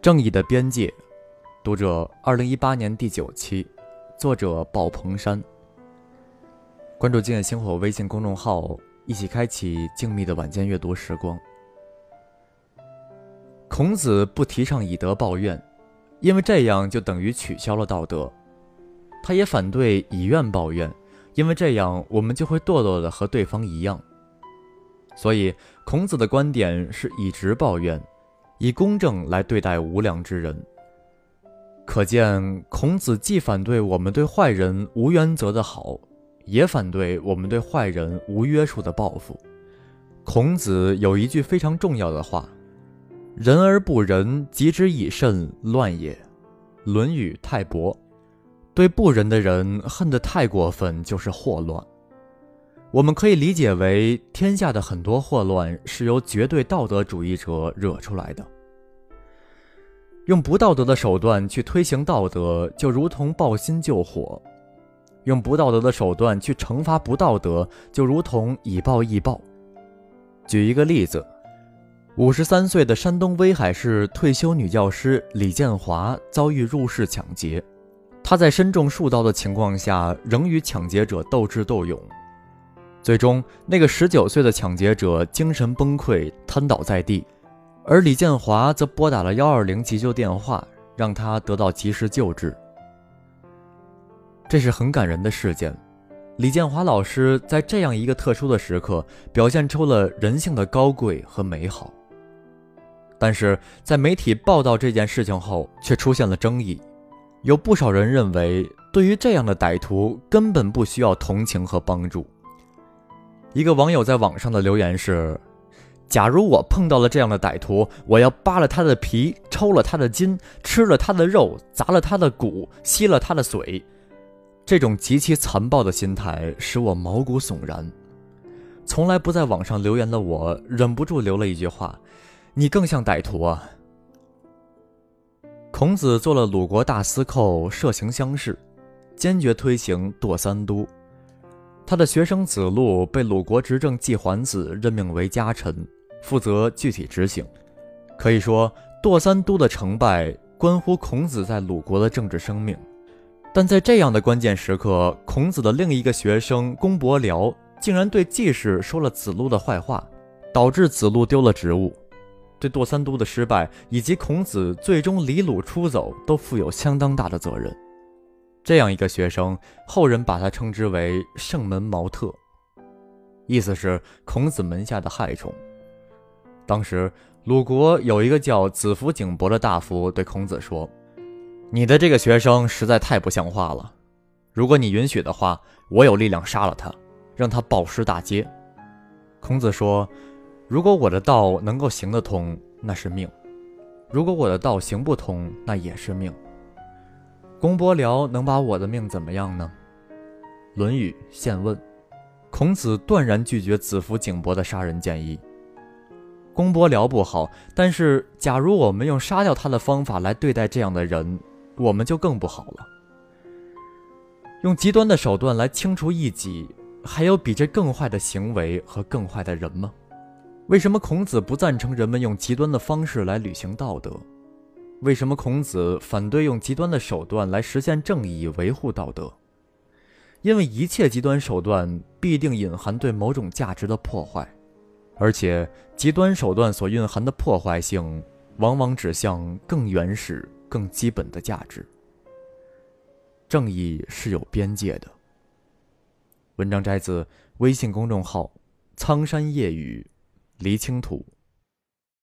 正义的边界，读者，二零一八年第九期，作者鲍鹏山。关注“静夜星火”微信公众号，一起开启静谧的晚间阅读时光。孔子不提倡以德报怨，因为这样就等于取消了道德。他也反对以怨报怨，因为这样我们就会堕落的和对方一样。所以，孔子的观点是以直报怨，以公正来对待无良之人。可见，孔子既反对我们对坏人无原则的好，也反对我们对坏人无约束的报复。孔子有一句非常重要的话：“仁而不仁，及之以慎，乱也。”《论语·泰伯》。对不仁的人恨得太过分，就是祸乱。我们可以理解为，天下的很多祸乱是由绝对道德主义者惹出来的。用不道德的手段去推行道德，就如同抱薪救火；用不道德的手段去惩罚不道德，就如同以暴易暴。举一个例子，五十三岁的山东威海市退休女教师李建华遭遇入室抢劫。他在身中数刀的情况下，仍与抢劫者斗智斗勇，最终那个十九岁的抢劫者精神崩溃，瘫倒在地，而李建华则拨打了幺二零急救电话，让他得到及时救治。这是很感人的事件。李建华老师在这样一个特殊的时刻，表现出了人性的高贵和美好。但是在媒体报道这件事情后，却出现了争议。有不少人认为，对于这样的歹徒，根本不需要同情和帮助。一个网友在网上的留言是：“假如我碰到了这样的歹徒，我要扒了他的皮，抽了他的筋，吃了他的肉，砸了他的骨，吸了他的髓。”这种极其残暴的心态使我毛骨悚然。从来不在网上留言的我，忍不住留了一句话：“你更像歹徒啊！”孔子做了鲁国大司寇，设行乡试，坚决推行堕三都。他的学生子路被鲁国执政季桓子任命为家臣，负责具体执行。可以说，堕三都的成败关乎孔子在鲁国的政治生命。但在这样的关键时刻，孔子的另一个学生公伯僚竟然对季氏说了子路的坏话，导致子路丢了职务。对堕三都的失败以及孔子最终离鲁出走都负有相当大的责任。这样一个学生，后人把他称之为“圣门毛特”，意思是孔子门下的害虫。当时鲁国有一个叫子服景伯的大夫对孔子说：“你的这个学生实在太不像话了，如果你允许的话，我有力量杀了他，让他暴尸大街。”孔子说。如果我的道能够行得通，那是命；如果我的道行不通，那也是命。公伯僚能把我的命怎么样呢？《论语·宪问》，孔子断然拒绝子服景伯的杀人建议。公伯僚不好，但是假如我们用杀掉他的方法来对待这样的人，我们就更不好了。用极端的手段来清除异己，还有比这更坏的行为和更坏的人吗？为什么孔子不赞成人们用极端的方式来履行道德？为什么孔子反对用极端的手段来实现正义、维护道德？因为一切极端手段必定隐含对某种价值的破坏，而且极端手段所蕴含的破坏性，往往指向更原始、更基本的价值。正义是有边界的。文章摘自微信公众号“苍山夜雨”。黎青土。